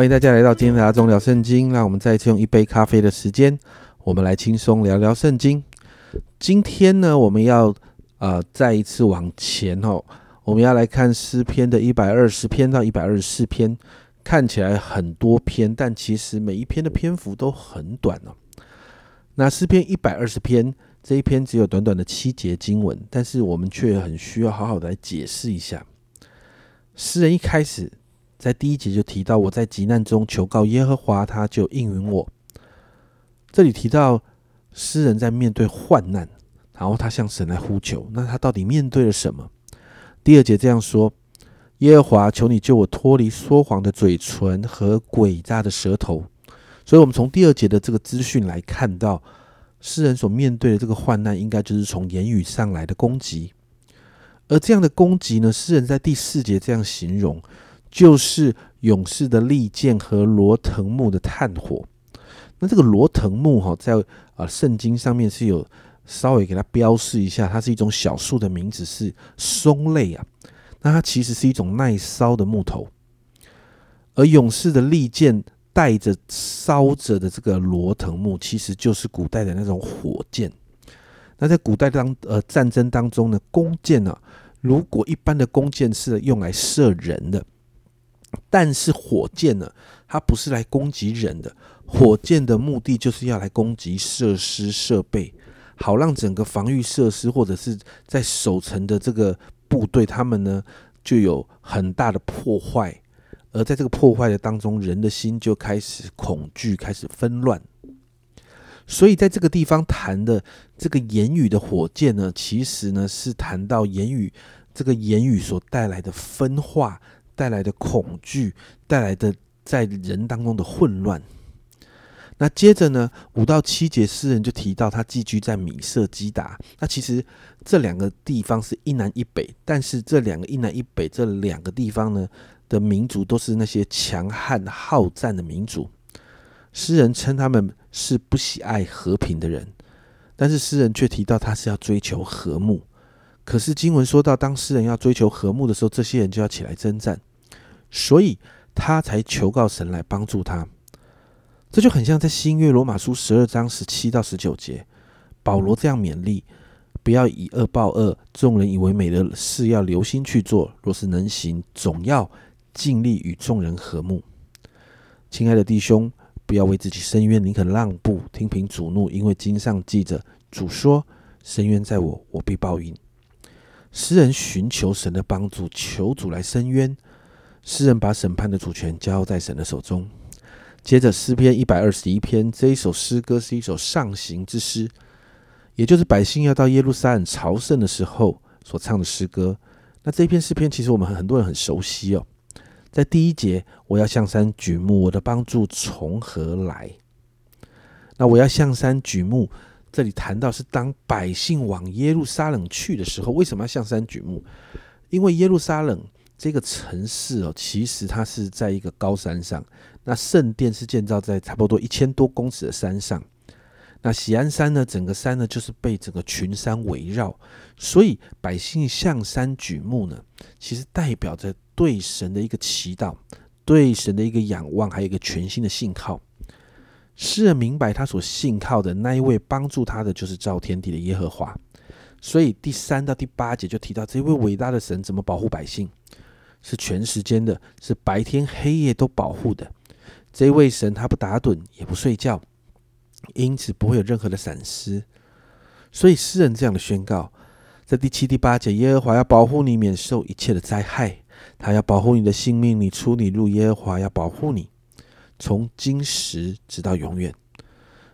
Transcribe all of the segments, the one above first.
欢迎大家来到今天的阿忠聊圣经。让我们再一次用一杯咖啡的时间，我们来轻松聊聊圣经。今天呢，我们要呃再一次往前哦，我们要来看诗篇的一百二十篇到一百二十四篇。看起来很多篇，但其实每一篇的篇幅都很短哦。那诗篇一百二十篇这一篇只有短短的七节经文，但是我们却很需要好好的来解释一下。诗人一开始。在第一节就提到，我在急难中求告耶和华，他就应允我。这里提到诗人在面对患难，然后他向神来呼求。那他到底面对了什么？第二节这样说：耶和华，求你救我脱离说谎的嘴唇和诡诈的舌头。所以，我们从第二节的这个资讯来看到，诗人所面对的这个患难，应该就是从言语上来的攻击。而这样的攻击呢，诗人在第四节这样形容。就是勇士的利剑和罗藤木的炭火。那这个罗藤木哈，在啊圣经上面是有稍微给它标示一下，它是一种小树的名字，是松类啊。那它其实是一种耐烧的木头。而勇士的利剑带着烧着的这个罗藤木，其实就是古代的那种火箭。那在古代当呃战争当中呢，弓箭呢，如果一般的弓箭是用来射人的。但是火箭呢，它不是来攻击人的，火箭的目的就是要来攻击设施设备，好让整个防御设施或者是在守城的这个部队，他们呢就有很大的破坏，而在这个破坏的当中，人的心就开始恐惧，开始纷乱。所以在这个地方谈的这个言语的火箭呢，其实呢是谈到言语这个言语所带来的分化。带来的恐惧，带来的在人当中的混乱。那接着呢，五到七节诗人就提到他寄居在米色基达。那其实这两个地方是一南一北，但是这两个一南一北这两个地方呢的民族都是那些强悍好战的民族。诗人称他们是不喜爱和平的人，但是诗人却提到他是要追求和睦。可是经文说到，当诗人要追求和睦的时候，这些人就要起来征战。所以他才求告神来帮助他，这就很像在新约罗马书十二章十七到十九节，保罗这样勉励：不要以恶报恶，众人以为美的事要留心去做，若是能行，总要尽力与众人和睦。亲爱的弟兄，不要为自己伸冤，宁可让步，听凭主怒，因为经上记着，主说：伸冤在我，我必报应。诗人寻求神的帮助，求主来伸冤。诗人把审判的主权交在神的手中。接着，诗篇一百二十一篇这一首诗歌是一首上行之诗，也就是百姓要到耶路撒冷朝圣的时候所唱的诗歌。那这篇诗篇其实我们很多人很熟悉哦。在第一节，我要向山举目，我的帮助从何来？那我要向山举目，这里谈到是当百姓往耶路撒冷去的时候，为什么要向山举目？因为耶路撒冷。这个城市哦，其实它是在一个高山上。那圣殿是建造在差不多一千多公尺的山上。那喜安山呢，整个山呢就是被整个群山围绕，所以百姓向山举目呢，其实代表着对神的一个祈祷，对神的一个仰望，还有一个全新的信靠。诗人明白他所信靠的那一位帮助他的，就是造天地的耶和华。所以第三到第八节就提到这位伟大的神怎么保护百姓。是全时间的，是白天黑夜都保护的。这位神他不打盹也不睡觉，因此不会有任何的闪失。所以诗人这样的宣告，在第七、第八节，耶和华要保护你免受一切的灾害，他要保护你的性命，你出你入，耶和华要保护你，从今时直到永远。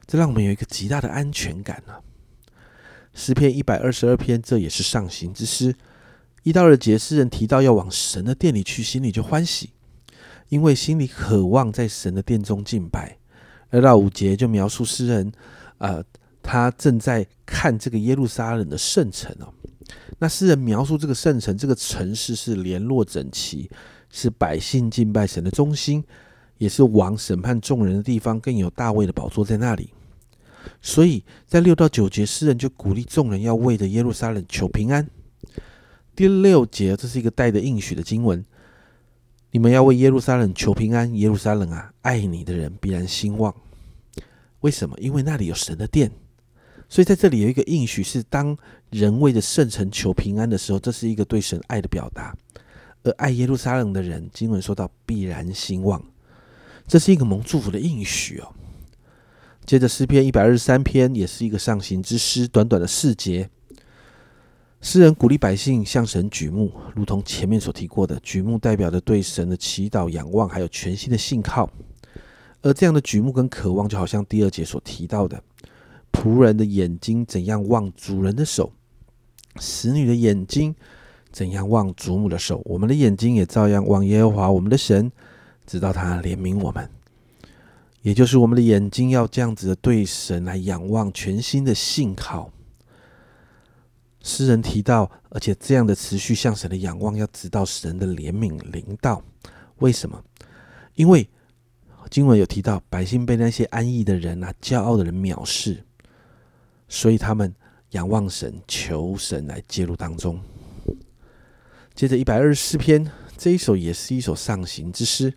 这让我们有一个极大的安全感呢。诗篇一百二十二篇，这也是上行之诗。一到二节，诗人提到要往神的殿里去，心里就欢喜，因为心里渴望在神的殿中敬拜。二到五节就描述诗人，呃，他正在看这个耶路撒冷的圣城哦。那诗人描述这个圣城，这个城市是联络整齐，是百姓敬拜神的中心，也是王审判众人的地方，更有大卫的宝座在那里。所以在六到九节，诗人就鼓励众人要为着耶路撒冷求平安。第六节，这是一个带着应许的经文。你们要为耶路撒冷求平安，耶路撒冷啊，爱你的人必然兴旺。为什么？因为那里有神的殿。所以在这里有一个应许，是当人为着圣城求平安的时候，这是一个对神爱的表达。而爱耶路撒冷的人，经文说到必然兴旺，这是一个蒙祝福的应许哦。接着诗篇一百二十三篇也是一个上行之诗，短短的四节，诗人鼓励百姓向神举目，如同前面所提过的，举目代表着对神的祈祷、仰望，还有全新的信靠。而这样的举目跟渴望，就好像第二节所提到的。仆人的眼睛怎样望主人的手，使女的眼睛怎样望祖母的手，我们的眼睛也照样望耶和华我们的神，直到他怜悯我们。也就是我们的眼睛要这样子的对神来仰望，全新的信靠。诗人提到，而且这样的持续向神的仰望，要直到神的怜悯临到。为什么？因为经文有提到，百姓被那些安逸的人啊、骄傲的人藐视。所以他们仰望神，求神来介入当中。接着一百二十四篇这一首也是一首上行之诗，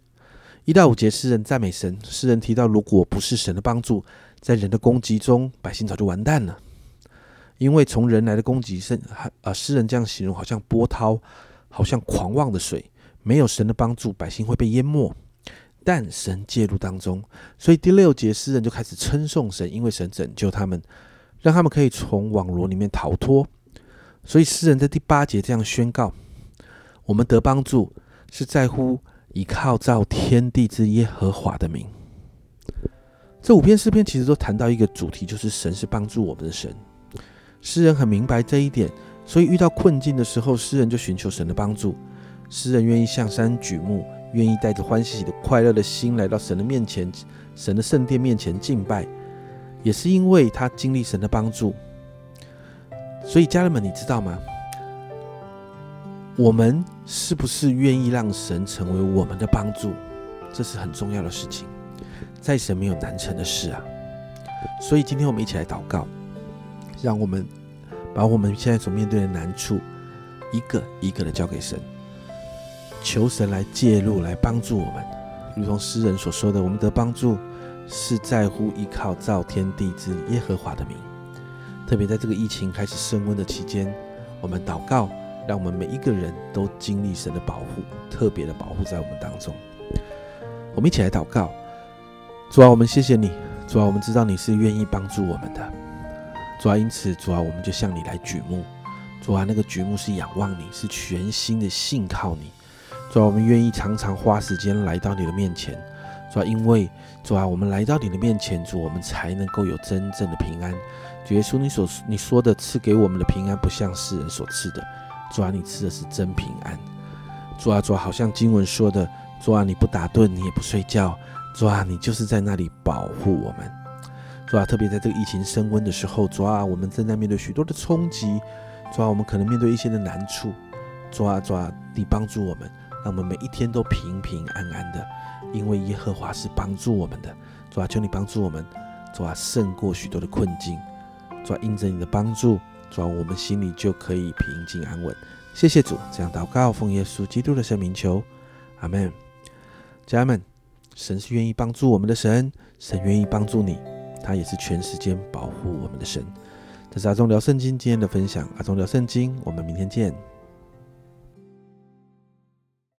一到五节诗人赞美神。诗人提到，如果不是神的帮助，在人的攻击中，百姓早就完蛋了。因为从人来的攻击，甚啊，诗人这样形容，好像波涛，好像狂妄的水，没有神的帮助，百姓会被淹没。但神介入当中，所以第六节诗人就开始称颂神，因为神拯救他们。让他们可以从网罗里面逃脱，所以诗人在第八节这样宣告：我们得帮助是在乎依靠造天地之耶和华的名。这五篇诗篇其实都谈到一个主题，就是神是帮助我们的神。诗人很明白这一点，所以遇到困境的时候，诗人就寻求神的帮助。诗人愿意向山举目，愿意带着欢喜的、快乐的心来到神的面前，神的圣殿面前敬拜。也是因为他经历神的帮助，所以家人们，你知道吗？我们是不是愿意让神成为我们的帮助？这是很重要的事情。在神没有难成的事啊！所以今天我们一起来祷告，让我们把我们现在所面对的难处一个一个的交给神，求神来介入，来帮助我们。如同诗人所说的，我们的帮助。是在乎依靠造天地之耶和华的名，特别在这个疫情开始升温的期间，我们祷告，让我们每一个人都经历神的保护，特别的保护在我们当中。我们一起来祷告，主啊，我们谢谢你，主啊，我们知道你是愿意帮助我们的，主啊，因此主啊，我们就向你来举目，主啊，那个举目是仰望你，是全心的信靠你，主啊，我们愿意常常花时间来到你的面前。主啊，因为主啊，我们来到你的面前，主，我们才能够有真正的平安。主耶稣，你所你说的赐给我们的平安，不像世人所赐的。主啊，你赐的是真平安。主啊，主啊，好像经文说的，主啊，你不打盹，你也不睡觉。主啊，你就是在那里保护我们。主啊，特别在这个疫情升温的时候，主啊，我们正在面对许多的冲击。主啊，我们可能面对一些的难处。主啊，主啊，你帮助我们，让我们每一天都平平安安的。因为耶和华是帮助我们的，主啊，求你帮助我们，主啊，胜过许多的困境，主要，因着你的帮助，主要，我们心里就可以平静安稳。谢谢主，这样祷告，奉耶稣基督的圣名求，阿门。家人们，神是愿意帮助我们的神，神愿意帮助你，他也是全时间保护我们的神。这是阿忠聊圣经今天的分享，阿忠聊圣经，我们明天见。